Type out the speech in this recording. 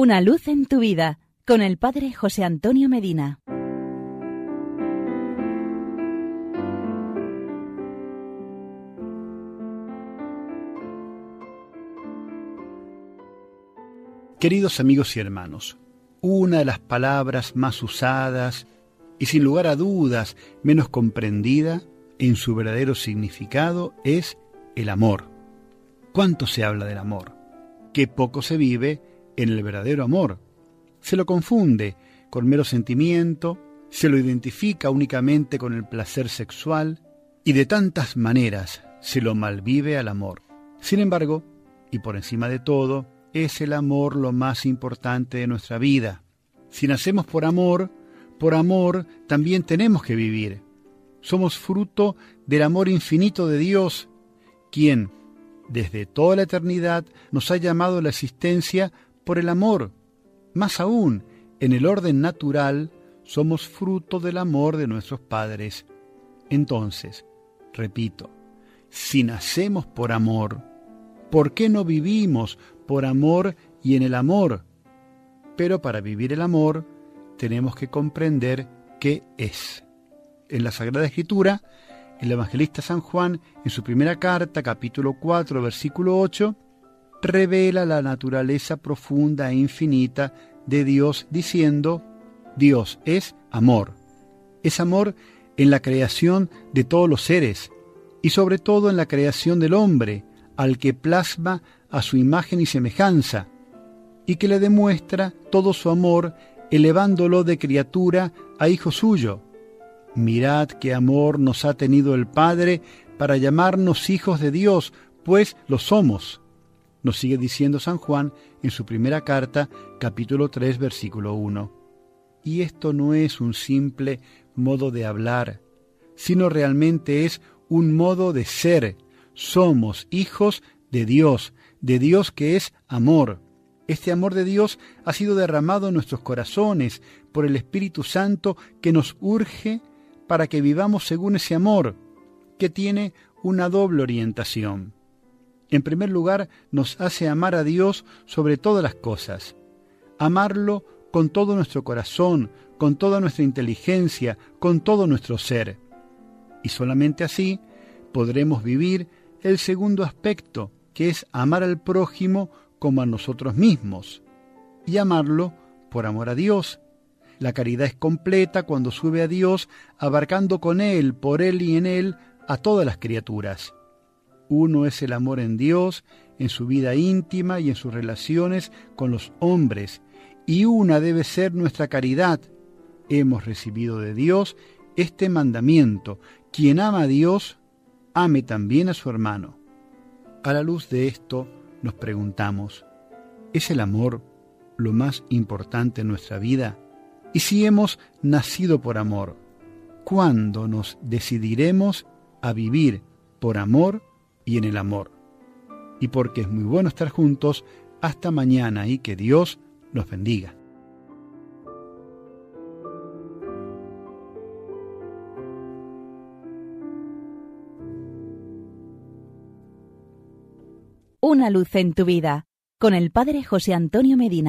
Una luz en tu vida con el Padre José Antonio Medina. Queridos amigos y hermanos, una de las palabras más usadas y sin lugar a dudas menos comprendida en su verdadero significado es el amor. ¿Cuánto se habla del amor? Qué poco se vive en el verdadero amor. Se lo confunde con mero sentimiento, se lo identifica únicamente con el placer sexual y de tantas maneras se lo malvive al amor. Sin embargo, y por encima de todo, es el amor lo más importante de nuestra vida. Si nacemos por amor, por amor también tenemos que vivir. Somos fruto del amor infinito de Dios, quien, desde toda la eternidad, nos ha llamado a la existencia por el amor. Más aún, en el orden natural, somos fruto del amor de nuestros padres. Entonces, repito, si nacemos por amor, ¿por qué no vivimos por amor y en el amor? Pero para vivir el amor, tenemos que comprender qué es. En la Sagrada Escritura, el evangelista San Juan, en su primera carta, capítulo 4, versículo 8, revela la naturaleza profunda e infinita de Dios diciendo, Dios es amor. Es amor en la creación de todos los seres y sobre todo en la creación del hombre, al que plasma a su imagen y semejanza, y que le demuestra todo su amor elevándolo de criatura a hijo suyo. Mirad qué amor nos ha tenido el Padre para llamarnos hijos de Dios, pues lo somos nos sigue diciendo San Juan en su primera carta, capítulo 3, versículo 1. Y esto no es un simple modo de hablar, sino realmente es un modo de ser. Somos hijos de Dios, de Dios que es amor. Este amor de Dios ha sido derramado en nuestros corazones por el Espíritu Santo que nos urge para que vivamos según ese amor, que tiene una doble orientación. En primer lugar, nos hace amar a Dios sobre todas las cosas. Amarlo con todo nuestro corazón, con toda nuestra inteligencia, con todo nuestro ser. Y solamente así podremos vivir el segundo aspecto, que es amar al prójimo como a nosotros mismos. Y amarlo por amor a Dios. La caridad es completa cuando sube a Dios, abarcando con Él, por Él y en Él a todas las criaturas. Uno es el amor en Dios, en su vida íntima y en sus relaciones con los hombres, y una debe ser nuestra caridad. Hemos recibido de Dios este mandamiento. Quien ama a Dios, ame también a su hermano. A la luz de esto nos preguntamos, ¿es el amor lo más importante en nuestra vida? Y si hemos nacido por amor, ¿cuándo nos decidiremos a vivir por amor y en el amor. Y porque es muy bueno estar juntos, hasta mañana y que Dios los bendiga. Una luz en tu vida con el Padre José Antonio Medina.